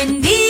Buen día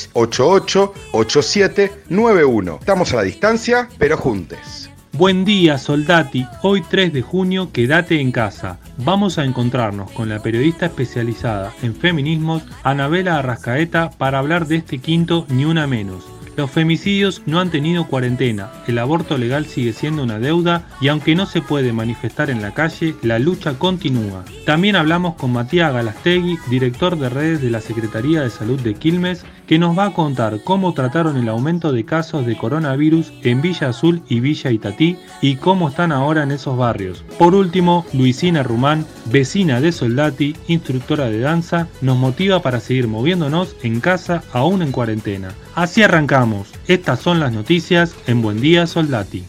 88 87 91. Estamos a la distancia, pero juntes. Buen día, soldati. Hoy 3 de junio, quédate en casa. Vamos a encontrarnos con la periodista especializada en feminismos, Anabela Arrascaeta, para hablar de este quinto Ni Una Menos. Los femicidios no han tenido cuarentena, el aborto legal sigue siendo una deuda y aunque no se puede manifestar en la calle, la lucha continúa. También hablamos con Matías Galastegui, director de redes de la Secretaría de Salud de Quilmes, que nos va a contar cómo trataron el aumento de casos de coronavirus en Villa Azul y Villa Itatí y cómo están ahora en esos barrios. Por último, Luisina Rumán, vecina de Soldati, instructora de danza, nos motiva para seguir moviéndonos en casa aún en cuarentena. Así arrancamos. Estas son las noticias en Buen Día Soldati.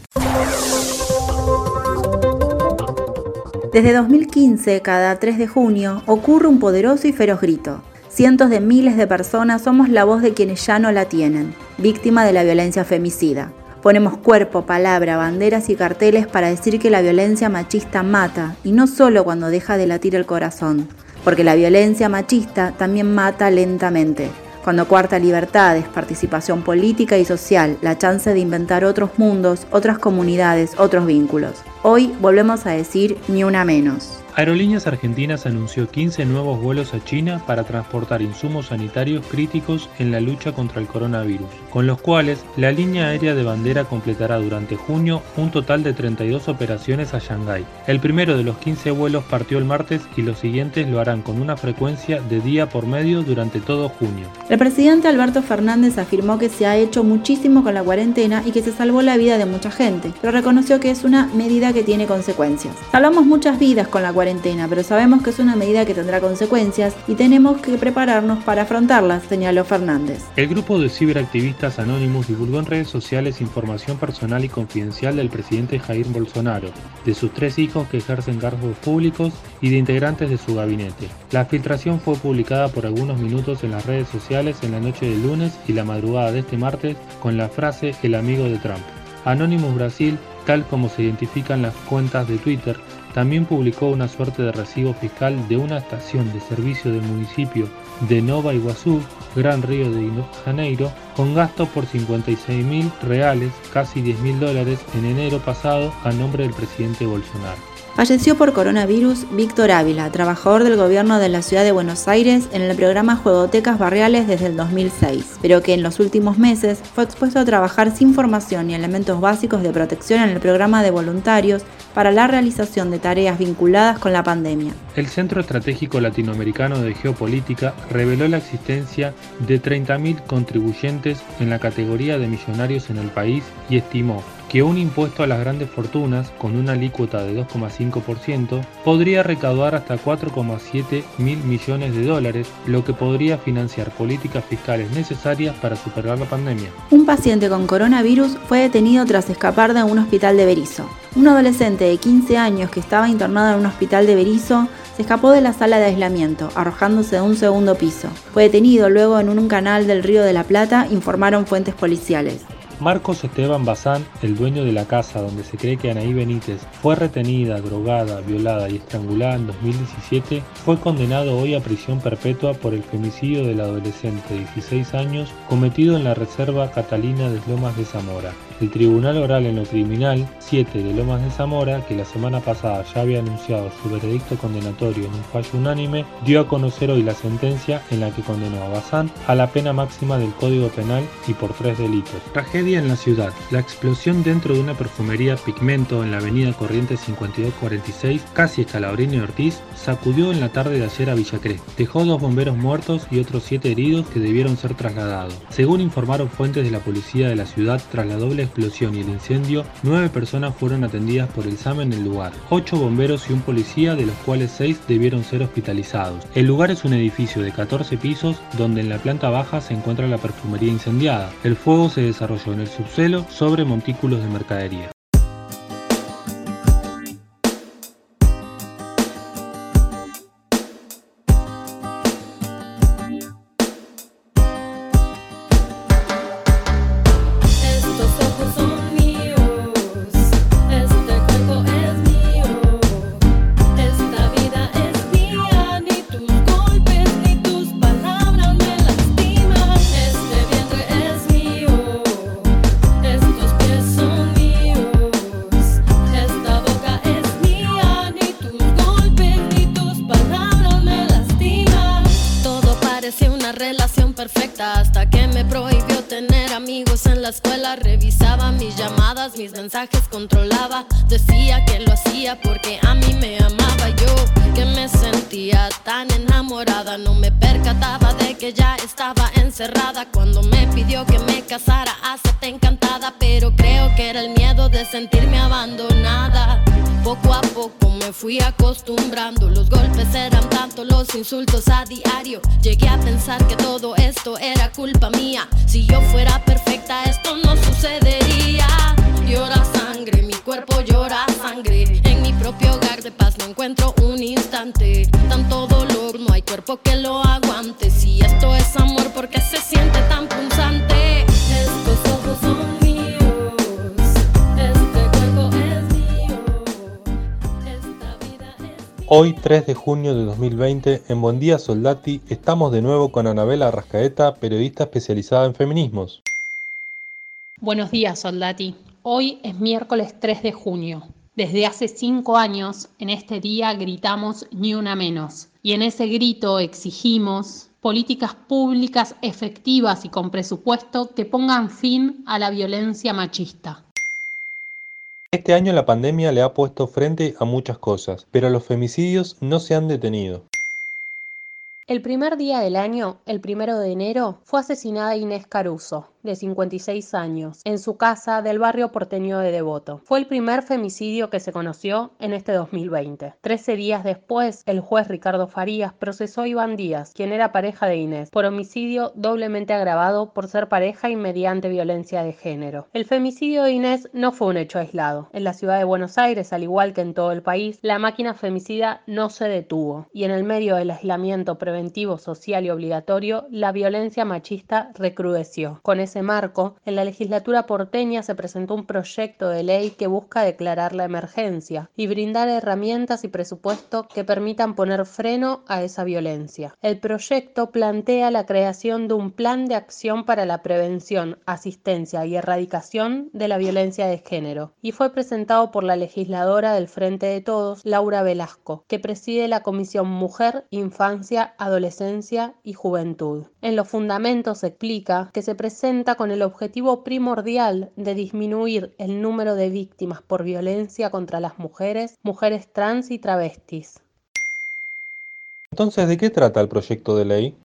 Desde 2015, cada 3 de junio, ocurre un poderoso y feroz grito Cientos de miles de personas somos la voz de quienes ya no la tienen, víctima de la violencia femicida. Ponemos cuerpo, palabra, banderas y carteles para decir que la violencia machista mata, y no solo cuando deja de latir el corazón, porque la violencia machista también mata lentamente, cuando cuarta libertades, participación política y social, la chance de inventar otros mundos, otras comunidades, otros vínculos. Hoy volvemos a decir ni una menos. Aerolíneas Argentinas anunció 15 nuevos vuelos a China para transportar insumos sanitarios críticos en la lucha contra el coronavirus, con los cuales la línea aérea de bandera completará durante junio un total de 32 operaciones a Shanghái. El primero de los 15 vuelos partió el martes y los siguientes lo harán con una frecuencia de día por medio durante todo junio. El presidente Alberto Fernández afirmó que se ha hecho muchísimo con la cuarentena y que se salvó la vida de mucha gente, pero reconoció que es una medida que tiene consecuencias. Salvamos muchas vidas con la cuarentena cuarentena, pero sabemos que es una medida que tendrá consecuencias y tenemos que prepararnos para afrontarlas, señaló Fernández. El grupo de ciberactivistas anónimos divulgó en redes sociales información personal y confidencial del presidente Jair Bolsonaro, de sus tres hijos que ejercen cargos públicos y de integrantes de su gabinete. La filtración fue publicada por algunos minutos en las redes sociales en la noche del lunes y la madrugada de este martes con la frase El amigo de Trump. Anonymous Brasil, tal como se identifican las cuentas de Twitter, también publicó una suerte de recibo fiscal de una estación de servicio del municipio de Nova Iguazú, Gran Río de Janeiro, con gasto por 56 mil reales, casi 10 mil dólares, en enero pasado a nombre del presidente Bolsonaro. Falleció por coronavirus Víctor Ávila, trabajador del gobierno de la ciudad de Buenos Aires en el programa Juegotecas Barriales desde el 2006, pero que en los últimos meses fue expuesto a trabajar sin formación y elementos básicos de protección en el programa de voluntarios para la realización de tareas vinculadas con la pandemia. El Centro Estratégico Latinoamericano de Geopolítica reveló la existencia de 30.000 contribuyentes en la categoría de millonarios en el país y estimó que un impuesto a las grandes fortunas, con una alícuota de 2,5%, podría recaudar hasta 4,7 mil millones de dólares, lo que podría financiar políticas fiscales necesarias para superar la pandemia. Un paciente con coronavirus fue detenido tras escapar de un hospital de Berizo. Un adolescente de 15 años que estaba internado en un hospital de Berizo se escapó de la sala de aislamiento, arrojándose de un segundo piso. Fue detenido luego en un canal del Río de la Plata, informaron fuentes policiales. Marcos Esteban Bazán, el dueño de la casa donde se cree que Anaí Benítez fue retenida, drogada, violada y estrangulada en 2017, fue condenado hoy a prisión perpetua por el femicidio del adolescente de 16 años cometido en la Reserva Catalina de Lomas de Zamora. El Tribunal Oral en lo Criminal 7 de Lomas de Zamora, que la semana pasada ya había anunciado su veredicto condenatorio en un fallo unánime, dio a conocer hoy la sentencia en la que condenó a Bazán a la pena máxima del Código Penal y por tres delitos. Tragedia en la ciudad. La explosión dentro de una perfumería Pigmento en la avenida Corrientes 5246, casi Escalabrini y Ortiz, sacudió en la tarde de ayer a Villacré. Dejó dos bomberos muertos y otros siete heridos que debieron ser trasladados. Según informaron fuentes de la policía de la ciudad, tras la doble explosión y el incendio, nueve personas fueron atendidas por el SAM en el lugar, ocho bomberos y un policía, de los cuales seis debieron ser hospitalizados. El lugar es un edificio de 14 pisos donde en la planta baja se encuentra la perfumería incendiada. El fuego se desarrolló en el subsuelo sobre montículos de mercadería. escuela revisaba mis llamadas, mis mensajes controlaba. Decía que lo hacía porque a mí me amaba yo, que me sentía tan enamorada. No me percataba de que ya estaba encerrada cuando me pidió que me casara. Acepté encantada, pero creo que era el miedo de sentirme abandonada insultos a diario. Llegué a pensar que todo esto era culpa mía. Si yo fuera perfecta, esto no sucedería. Llora sangre, mi cuerpo llora sangre. En mi propio hogar de paz no encuentro un instante. Tanto dolor, no hay cuerpo que lo aguante. Si esto es amor, ¿por qué se Hoy, 3 de junio de 2020, en Buen Día Soldati, estamos de nuevo con Anabela Arrascaeta, periodista especializada en feminismos. Buenos días, Soldati. Hoy es miércoles 3 de junio. Desde hace cinco años, en este día gritamos ni una menos. Y en ese grito exigimos políticas públicas efectivas y con presupuesto que pongan fin a la violencia machista. Este año la pandemia le ha puesto frente a muchas cosas, pero los femicidios no se han detenido. El primer día del año, el primero de enero, fue asesinada Inés Caruso, de 56 años, en su casa del barrio porteño de Devoto. Fue el primer femicidio que se conoció en este 2020. Trece días después, el juez Ricardo Farías procesó a Iván Díaz, quien era pareja de Inés, por homicidio doblemente agravado por ser pareja y mediante violencia de género. El femicidio de Inés no fue un hecho aislado. En la ciudad de Buenos Aires, al igual que en todo el país, la máquina femicida no se detuvo y en el medio del aislamiento preventivo social y obligatorio, la violencia machista recrudeció. Con marco, en la legislatura porteña se presentó un proyecto de ley que busca declarar la emergencia y brindar herramientas y presupuesto que permitan poner freno a esa violencia. El proyecto plantea la creación de un plan de acción para la prevención, asistencia y erradicación de la violencia de género y fue presentado por la legisladora del Frente de Todos, Laura Velasco, que preside la Comisión Mujer, Infancia, Adolescencia y Juventud. En los fundamentos se explica que se presenta con el objetivo primordial de disminuir el número de víctimas por violencia contra las mujeres, mujeres trans y travestis. Entonces, ¿de qué trata el proyecto de ley?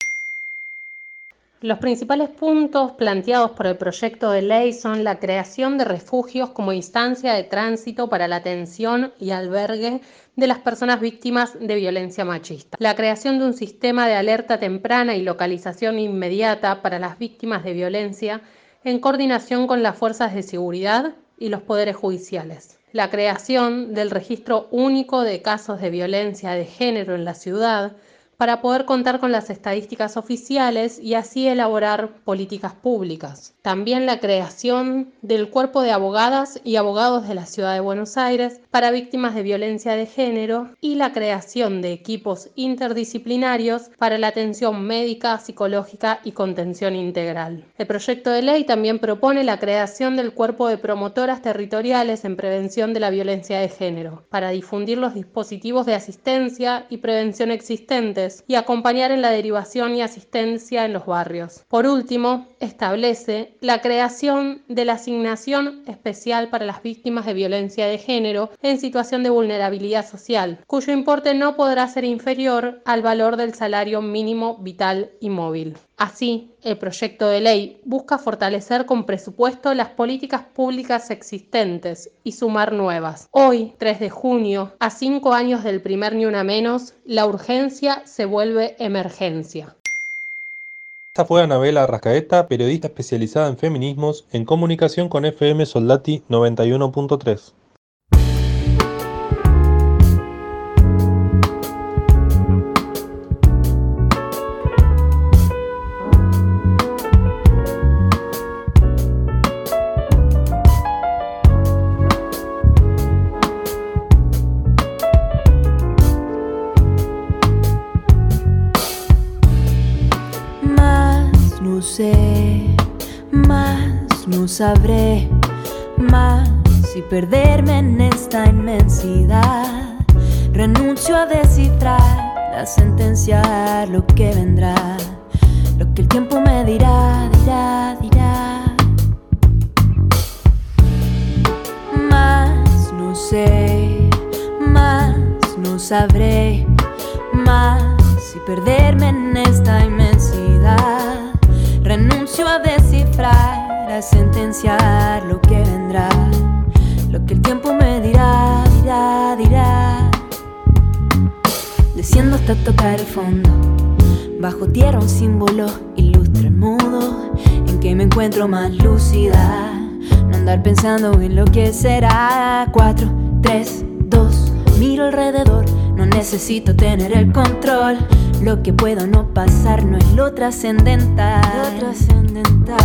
Los principales puntos planteados por el proyecto de ley son la creación de refugios como instancia de tránsito para la atención y albergue de las personas víctimas de violencia machista, la creación de un sistema de alerta temprana y localización inmediata para las víctimas de violencia en coordinación con las fuerzas de seguridad y los poderes judiciales, la creación del registro único de casos de violencia de género en la ciudad, para poder contar con las estadísticas oficiales y así elaborar políticas públicas. También la creación del cuerpo de abogadas y abogados de la Ciudad de Buenos Aires para víctimas de violencia de género y la creación de equipos interdisciplinarios para la atención médica, psicológica y contención integral. El proyecto de ley también propone la creación del cuerpo de promotoras territoriales en prevención de la violencia de género para difundir los dispositivos de asistencia y prevención existentes y acompañar en la derivación y asistencia en los barrios. Por último, establece la creación de la asignación especial para las víctimas de violencia de género en situación de vulnerabilidad social, cuyo importe no podrá ser inferior al valor del salario mínimo vital y móvil. Así, el proyecto de ley busca fortalecer con presupuesto las políticas públicas existentes y sumar nuevas. Hoy, 3 de junio, a cinco años del primer Ni Una Menos, la urgencia se vuelve emergencia. Esta fue Anabela Rascaeta, periodista especializada en feminismos, en comunicación con FM Soldati 91.3. sabré más y perderme en esta inmensidad. Renuncio a descifrar, a sentenciar lo que vendrá, lo que el tiempo me dirá, dirá, dirá. Más no sé, más no sabré, más y perderme en esta inmensidad. Renuncio a descifrar para sentenciar lo que vendrá, lo que el tiempo me dirá, dirá, dirá. Desciendo hasta tocar el fondo, bajo tierra un símbolo ilustra el modo en que me encuentro más lúcida. No andar pensando en lo que será. 4, 3, 2, miro alrededor, no necesito tener el control. Lo que puedo no pasar no es lo trascendental. Lo trascendental.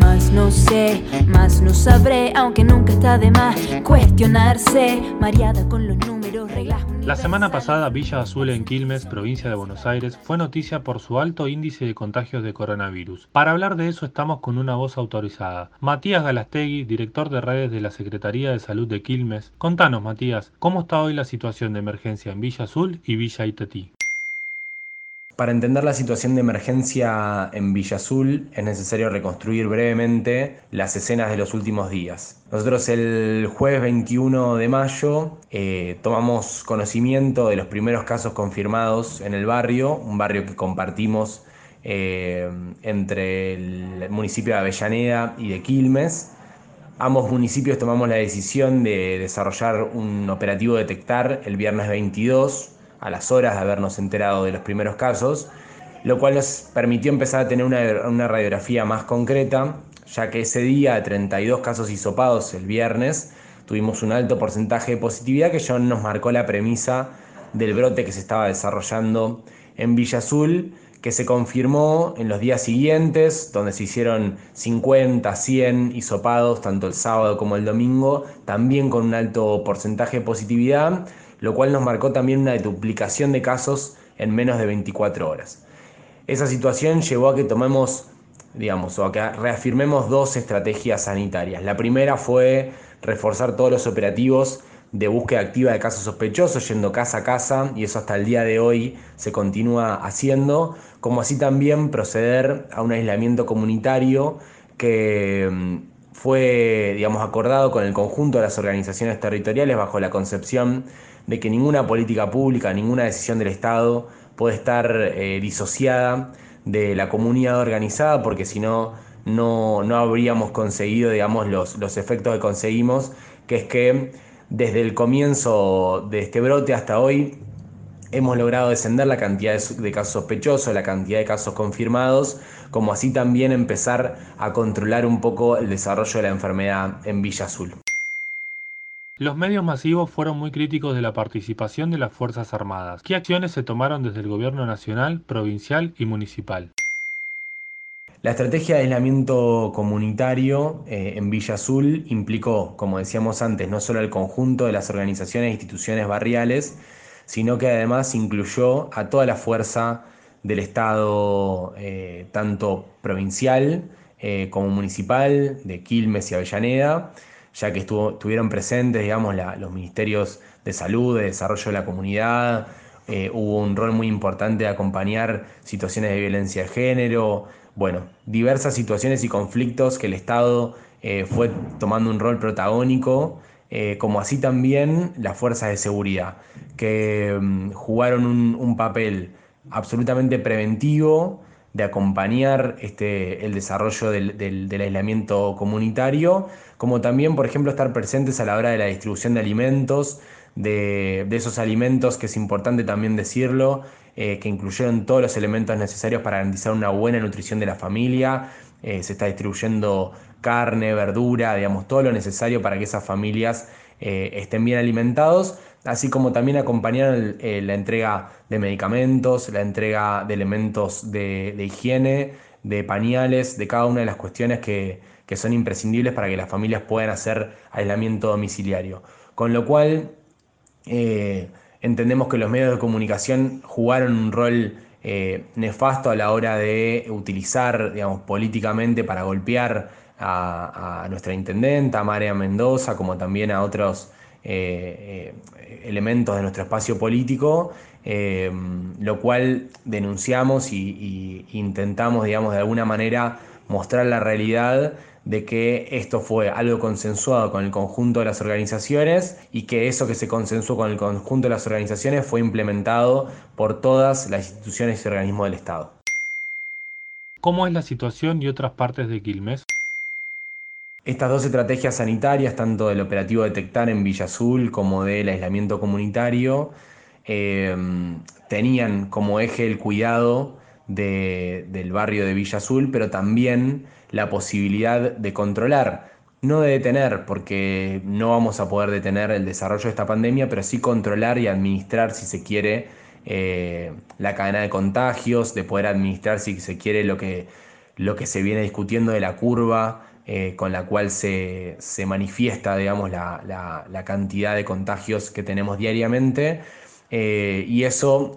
Más no sé, más no sabré, aunque nunca está de más cuestionarse. Mareada con los números, reglas. La semana pasada, Villa Azul en Quilmes, provincia de Buenos Aires, fue noticia por su alto índice de contagios de coronavirus. Para hablar de eso estamos con una voz autorizada. Matías Galastegui, director de redes de la Secretaría de Salud de Quilmes. Contanos, Matías, ¿cómo está hoy la situación de emergencia en Villa Azul y Villa Itetí? Para entender la situación de emergencia en Villa Azul es necesario reconstruir brevemente las escenas de los últimos días. Nosotros el jueves 21 de mayo eh, tomamos conocimiento de los primeros casos confirmados en el barrio, un barrio que compartimos eh, entre el municipio de Avellaneda y de Quilmes. Ambos municipios tomamos la decisión de desarrollar un operativo detectar el viernes 22 a las horas de habernos enterado de los primeros casos, lo cual nos permitió empezar a tener una, radiografía más concreta, ya que ese día de 32 casos hisopados el viernes, tuvimos un alto porcentaje de positividad que ya nos marcó la premisa del brote que se estaba desarrollando en Villa Azul, que se confirmó en los días siguientes, donde se hicieron 50, 100 hisopados, tanto el sábado como el domingo, también con un alto porcentaje de positividad, lo cual nos marcó también una duplicación de casos en menos de 24 horas. Esa situación llevó a que tomemos, digamos, o a que reafirmemos dos estrategias sanitarias. La primera fue reforzar todos los operativos de búsqueda activa de casos sospechosos, yendo casa a casa, y eso hasta el día de hoy se continúa haciendo, como así también proceder a un aislamiento comunitario que mm, fue, digamos, acordado con el conjunto de las organizaciones territoriales bajo la concepción de que ninguna política pública, ninguna decisión del Estado puede estar eh, disociada de la comunidad organizada, porque si no, no, habríamos conseguido, digamos, los, los efectos que conseguimos, que es que desde el comienzo de este brote hasta hoy hemos logrado descender la cantidad de casos sospechosos, la cantidad de casos confirmados, como así también empezar a controlar un poco el desarrollo de la enfermedad en Villa Azul. Los medios masivos fueron muy críticos de la participación de las Fuerzas Armadas. ¿Qué acciones se tomaron desde el gobierno nacional, provincial y municipal? La estrategia de aislamiento comunitario eh, en Villa Azul implicó, como decíamos antes, no solo el conjunto de las organizaciones e instituciones barriales, sino que además incluyó a toda la fuerza del Estado, eh, tanto provincial eh, como municipal, de Quilmes y Avellaneda, ya que estuvieron presentes, digamos, los ministerios de salud, de desarrollo de la comunidad, eh, hubo un rol muy importante de acompañar situaciones de violencia de género, bueno, diversas situaciones y conflictos que el Estado fue tomando un rol protagónico, como así también las fuerzas de seguridad, que mm, jugaron un, un papel absolutamente preventivo, de acompañar este, el desarrollo del, aislamiento comunitario, como también, por ejemplo, estar presentes a la hora de la distribución de alimentos, de, esos alimentos, que es importante también decirlo, eh, que incluyeron todos los elementos necesarios para garantizar una buena nutrición de la familia. Eh, se está distribuyendo carne, verdura, digamos, todo lo necesario para que esas familias eh, estén bien alimentados así como también acompañar eh, la entrega de medicamentos, la entrega de elementos de, higiene, de pañales, de cada una de las cuestiones que, son imprescindibles para que las familias puedan hacer aislamiento domiciliario. Con lo cual, eh, entendemos que los medios de comunicación jugaron un rol eh, nefasto a la hora de utilizar, digamos, políticamente para golpear a, a nuestra intendenta, María Mendoza, como también a otros eh, eh, elementos de nuestro espacio político, eh, lo cual denunciamos y, intentamos, digamos, de alguna manera mostrar la realidad de que esto fue algo consensuado con el conjunto de las organizaciones y que eso que se consensuó con el conjunto de las organizaciones fue implementado por todas las instituciones y organismos del Estado. ¿Cómo es la situación y otras partes de Quilmes? Estas dos estrategias sanitarias, tanto del operativo Detectar en Villa Azul como del aislamiento comunitario, em, tenían como eje el cuidado del barrio de Villa Azul, pero también la posibilidad de controlar, no de detener, porque no vamos a poder detener el desarrollo de esta pandemia, pero sí controlar y administrar, si se quiere, eh, la cadena de contagios, de poder administrar, si se quiere, lo que, lo que se viene discutiendo de la curva eh, con la cual se, manifiesta, digamos, la, cantidad de contagios que tenemos diariamente. Eh, y eso,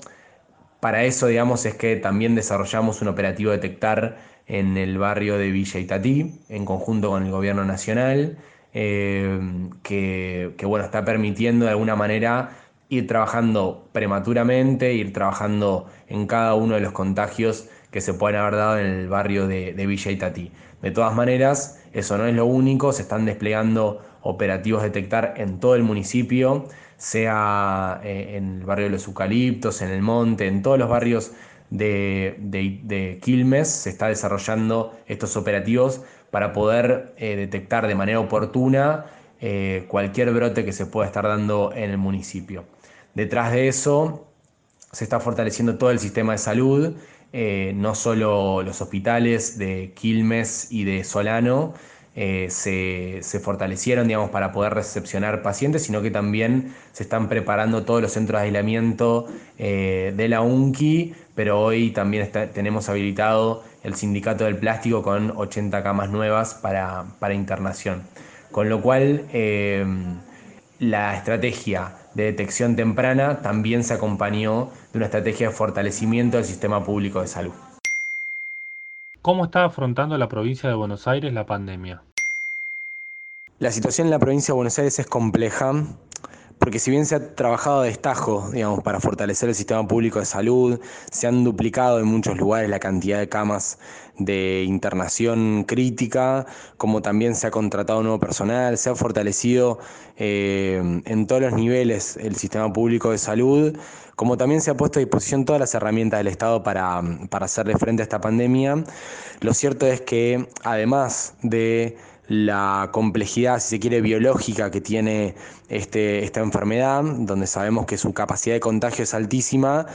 para eso, digamos, es que también desarrollamos un operativo detectar en el barrio de Villa Itatí, en conjunto con el gobierno nacional, eh, que, que, bueno, está permitiendo de alguna manera ir trabajando prematuramente, ir trabajando en cada uno de los contagios que se pueden haber dado en el barrio de, de Villa Itatí. De todas maneras, eso no es lo único, se están desplegando operativos detectar en todo el municipio, sea eh, en el barrio de los eucaliptos, en el monte, en todos los barrios de, Quilmes se está desarrollando estos operativos para poder eh, detectar de manera oportuna eh, cualquier brote que se pueda estar dando en el municipio. Detrás de eso se está fortaleciendo todo el sistema de salud eh, no solo los hospitales de Quilmes y de Solano eh, se, fortalecieron digamos, para poder recepcionar pacientes, sino que también se están preparando todos los centros de aislamiento eh, de la UNCI, pero hoy también tenemos habilitado el sindicato del plástico con 80 camas nuevas para, para internación. Con lo cual, la estrategia de detección temprana también se acompañó de una estrategia de fortalecimiento del sistema público de salud. ¿Cómo está afrontando la provincia de Buenos Aires la pandemia? La situación en la provincia de Buenos Aires es compleja porque si bien se ha trabajado a destajo, digamos, para fortalecer el sistema público de salud, se han duplicado en muchos lugares la cantidad de camas de internación crítica, como también se ha contratado nuevo personal, se ha fortalecido eh, en todos los niveles el sistema público de salud, como también se ha puesto a disposición todas las herramientas del Estado para, para hacerle frente a esta pandemia. Lo cierto es que además de la complejidad, si se quiere, biológica que tiene este, esta enfermedad, donde sabemos que su capacidad de contagio es altísima.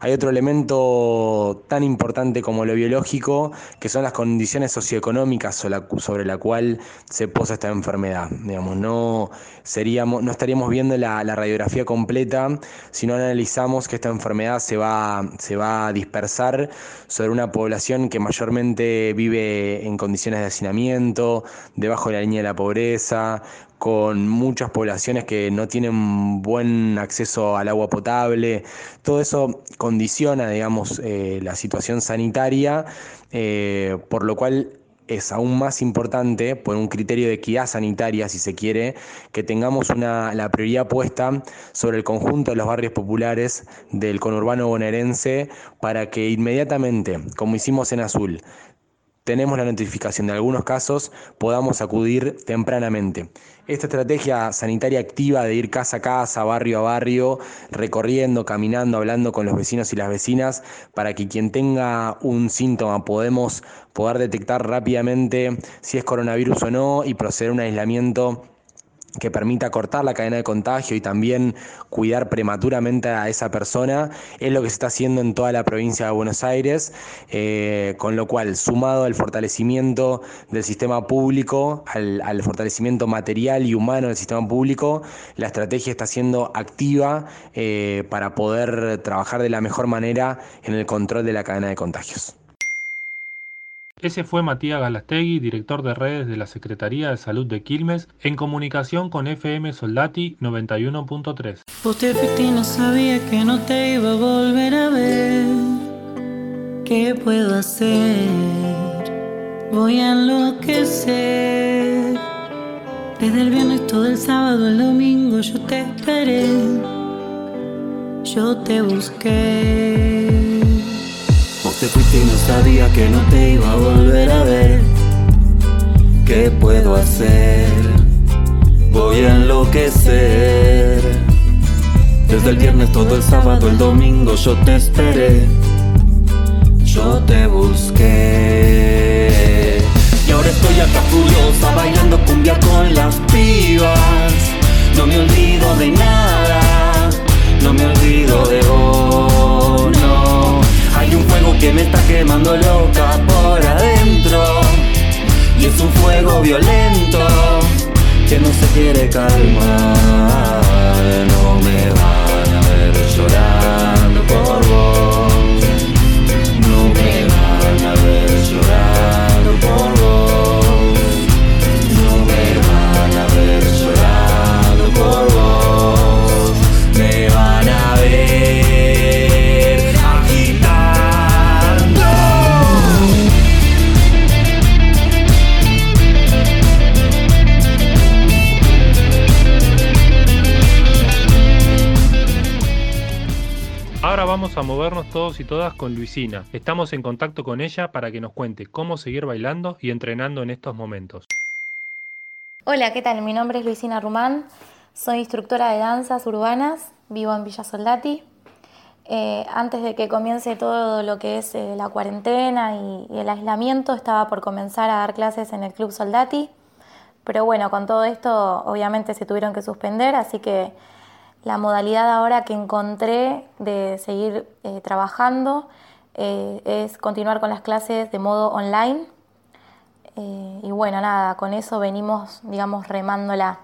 Hay otro elemento tan importante como lo biológico, que son las condiciones socioeconómicas sobre la cual se posa esta enfermedad. Digamos, no, estaríamos viendo la, radiografía completa si no analizamos que esta enfermedad se va, se va a dispersar sobre una población que mayormente vive en condiciones de hacinamiento, debajo de la línea de la pobreza, con muchas poblaciones que no tienen buen acceso al agua potable. Todo eso condiciona, digamos, eh, la situación sanitaria, eh, por lo cual es aún más importante, por un criterio de equidad sanitaria, si se quiere, que tengamos una, la prioridad puesta sobre el conjunto de los barrios populares del conurbano bonaerense para que inmediatamente, como hicimos en Azul, tenemos la notificación de algunos casos, podamos acudir tempranamente. Esta estrategia sanitaria activa de ir casa a casa, barrio a barrio, recorriendo, caminando, hablando con los vecinos y las vecinas, para que quien tenga un síntoma podemos poder detectar rápidamente si es coronavirus o no y proceder a un aislamiento que permita cortar la cadena de contagio y también cuidar prematuramente a esa persona, es lo que se está haciendo en toda la provincia de Buenos Aires, eh, con lo cual, sumado al fortalecimiento del sistema público, al, fortalecimiento material y humano del sistema público, la estrategia está siendo activa eh, para poder trabajar de la mejor manera en el control de la cadena de contagios. Ese fue Matías Galastegui, director de redes de la Secretaría de Salud de Quilmes, en comunicación con FM Soldati 91.3. Vos te no sabía que no te iba a volver a ver. ¿Qué puedo hacer? Voy a enloquecer. Desde el viernes todo el sábado, el domingo yo te esperé. Yo te busqué te fuiste no sabía que no te iba a volver a ver. ¿Qué puedo hacer? Voy a enloquecer. Desde el viernes todo el sábado, el domingo yo te esperé. Yo te busqué. Violento que no se quiere calmar. No me van a ver llorando por a movernos todos y todas con Luisina. Estamos en contacto con ella para que nos cuente cómo seguir bailando y entrenando en estos momentos. Hola, ¿qué tal? Mi nombre es Luisina Rumán, soy instructora de danzas urbanas, vivo en Villa Soldati. Eh, antes de que comience todo lo que es eh, la cuarentena y, y el aislamiento, estaba por comenzar a dar clases en el Club Soldati, pero bueno, con todo esto obviamente se tuvieron que suspender, así que la modalidad ahora que encontré de seguir eh, trabajando eh, es continuar con las clases de modo online. Eh, y bueno, nada, con eso venimos, digamos, remándola.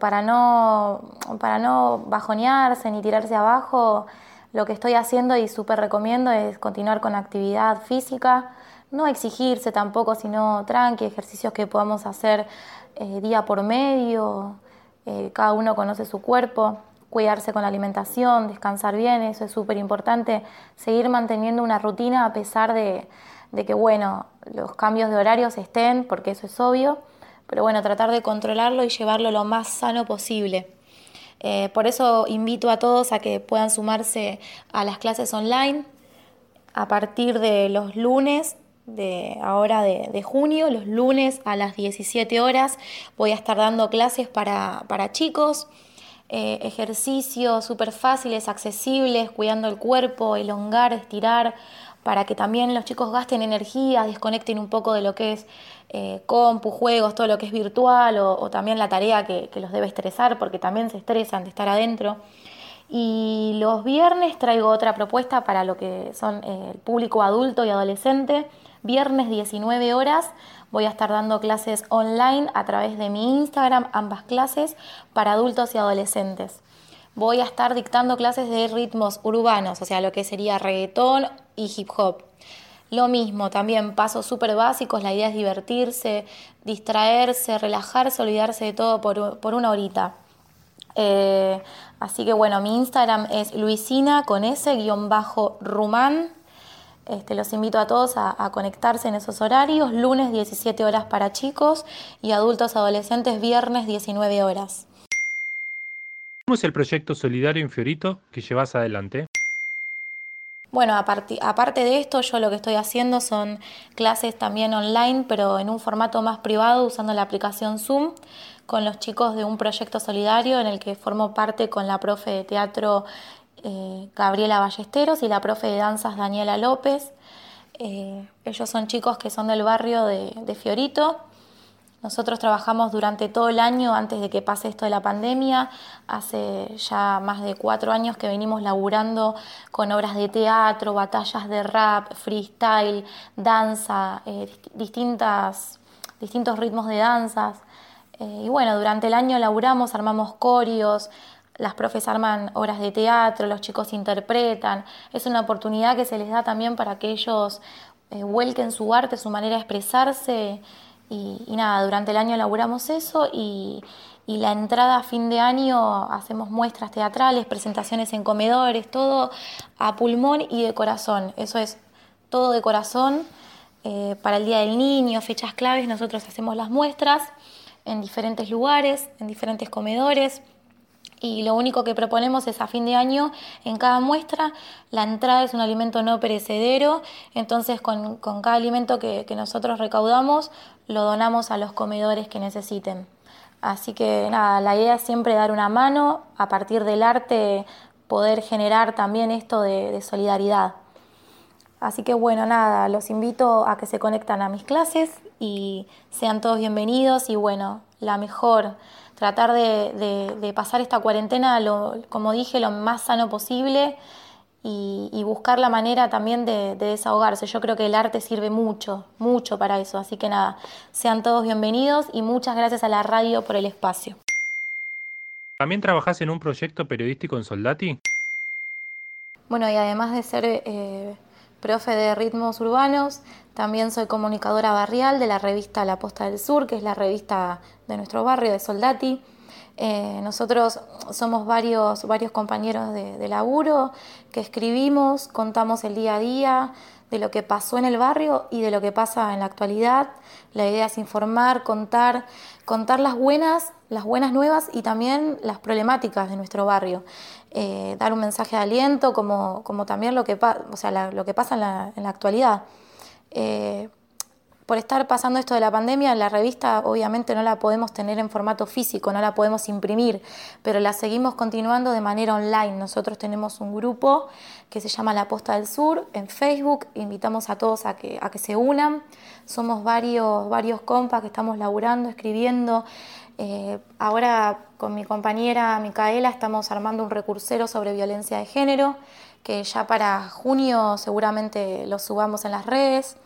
para, no, para no bajonearse ni tirarse abajo, lo que estoy haciendo y súper recomiendo es continuar con actividad física, no exigirse tampoco, sino tranqui, ejercicios que podamos hacer día por medio, eh, cada uno conoce su cuerpo, cuidarse con la alimentación, descansar bien, eso es súper importante, seguir manteniendo una rutina a pesar de, que, bueno, los cambios de horarios estén, porque eso es obvio, pero bueno, tratar de controlarlo y llevarlo lo más sano posible. Eh, por eso invito a todos a que puedan sumarse a las clases online a partir de los lunes de ahora de, junio, los lunes a las 17 horas voy a estar dando clases para, chicos, eh, ejercicios súper fáciles, accesibles, cuidando el cuerpo, elongar, estirar, para que también los chicos gasten energía, desconecten un poco de lo que es eh, compu, juegos, todo lo que es virtual o, también la tarea que, los debe estresar, porque también se estresan de estar adentro. Y los viernes traigo otra propuesta para lo que son eh, el público adulto y adolescente Viernes 19 horas voy a estar dando clases online a través de mi Instagram, ambas clases para adultos y adolescentes. Voy a estar dictando clases de ritmos urbanos, o sea, lo que sería reggaetón y hip hop. Lo mismo, también pasos súper básicos, la idea es divertirse, distraerse, relajarse, olvidarse de todo por, una horita. Eh, así que bueno, mi Instagram es luisina con s-rumán este, los invito a todos a, conectarse en esos horarios, lunes 17 horas para chicos y adultos adolescentes viernes 19 horas. ¿Cómo es el proyecto solidario Infiorito que llevas adelante? bueno, aparte de esto, yo lo que estoy haciendo son clases también online, pero en un formato más privado usando la aplicación Zoom con los chicos de un proyecto solidario en el que formo parte con la profe de teatro eh, Gabriela Ballesteros y la profe de danzas Daniela López. Eh, ellos son chicos que son del barrio de, Fiorito. Nosotros trabajamos durante todo el año antes de que pase esto de la pandemia. Hace ya más de cuatro años que venimos laburando con obras de teatro, batallas de rap, freestyle, danza, eh, distintas, distintos ritmos de danzas. y bueno, durante el año laburamos, armamos corios, las profes arman obras de teatro, los chicos interpretan. Es una oportunidad que se les da también para que ellos eh, vuelquen su arte, su manera de expresarse. Y, nada, durante el año elaboramos eso y, la entrada a fin de año hacemos muestras teatrales, presentaciones en comedores, todo a pulmón y de corazón. Eso es todo de corazón. Eh, para el Día del Niño, fechas claves, nosotros hacemos las muestras en diferentes lugares, en diferentes comedores y lo único que proponemos es a fin de año en cada muestra la entrada es un alimento no perecedero, entonces con, cada alimento que, nosotros recaudamos lo donamos a los comedores que necesiten. Así que nada, la idea es siempre dar una mano, a partir del arte poder generar también esto de, de solidaridad. Así que bueno, nada, los invito a que se conectan a mis clases y sean todos bienvenidos y bueno, la mejor tratar de, pasar esta cuarentena, como dije, lo más sano posible y, buscar la manera también de, desahogarse. Yo creo que el arte sirve mucho, mucho para eso. Así que nada, sean todos bienvenidos y muchas gracias a la radio por el espacio. ¿También trabajás en un proyecto periodístico en Soldati? Bueno, y además de ser eh, profe de ritmos urbanos, también soy comunicadora barrial de la revista La Posta del Sur, que es la revista de nuestro barrio, de Soldati. Eh, nosotros somos varios, varios compañeros de, laburo que escribimos, contamos el día a día de lo que pasó en el barrio y de lo que pasa en la actualidad. La idea es informar, contar, contar las buenas, las buenas nuevas y también las problemáticas de nuestro barrio. Eh, dar un mensaje de aliento, como, como también lo que, o sea, lo que pasa en la, en la actualidad. Eh, por estar pasando esto de la pandemia, la revista obviamente no la podemos tener en formato físico, no la podemos imprimir, pero la seguimos continuando de manera online. Nosotros tenemos un grupo que se llama La Posta del Sur en Facebook, invitamos a todos a que, a que se unan. Somos varios, varios compas que estamos laburando, escribiendo. Eh, ahora con mi compañera Micaela estamos armando un recursero sobre violencia de género, que ya para junio seguramente lo subamos en las redes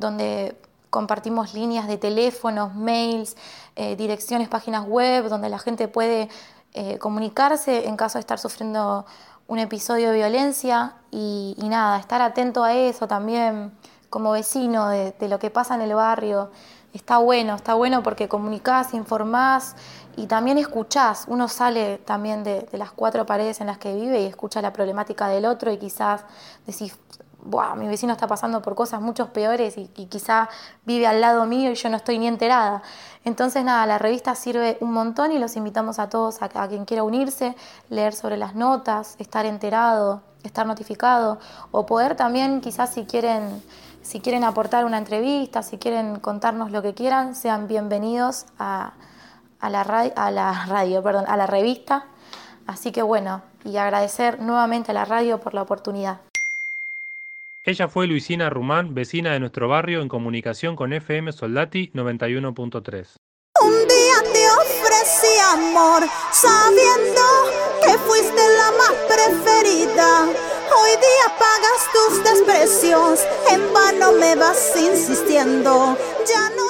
donde compartimos líneas de teléfonos, mails, eh, direcciones, páginas web, donde la gente puede eh, comunicarse en caso de estar sufriendo un episodio de violencia y, nada, estar atento a eso también como vecino de, lo que pasa en el barrio. Está bueno, está bueno porque comunicás, informás y también escuchás. Uno sale también de, de las cuatro paredes en las que vive y escucha la problemática del otro y quizás decís, mi vecino está pasando por cosas mucho peores y, quizá vive al lado mío y yo no estoy ni enterada. Entonces, nada, la revista sirve un montón y los invitamos a todos, a, quien quiera unirse, leer sobre las notas, estar enterado, estar notificado, o poder también, quizás si quieren, si quieren aportar una entrevista, si quieren contarnos lo que quieran, sean bienvenidos a, la, radio, a la radio, perdón, a la revista. Así que bueno, y agradecer nuevamente a la radio por la oportunidad. Ella fue Luisina Rumán, vecina de nuestro barrio en comunicación con FM Soldati 91.3. Un día te ofrecí amor, sabiendo que fuiste la más preferida. Hoy día pagas tus desprecios, en vano me vas insistiendo. Ya no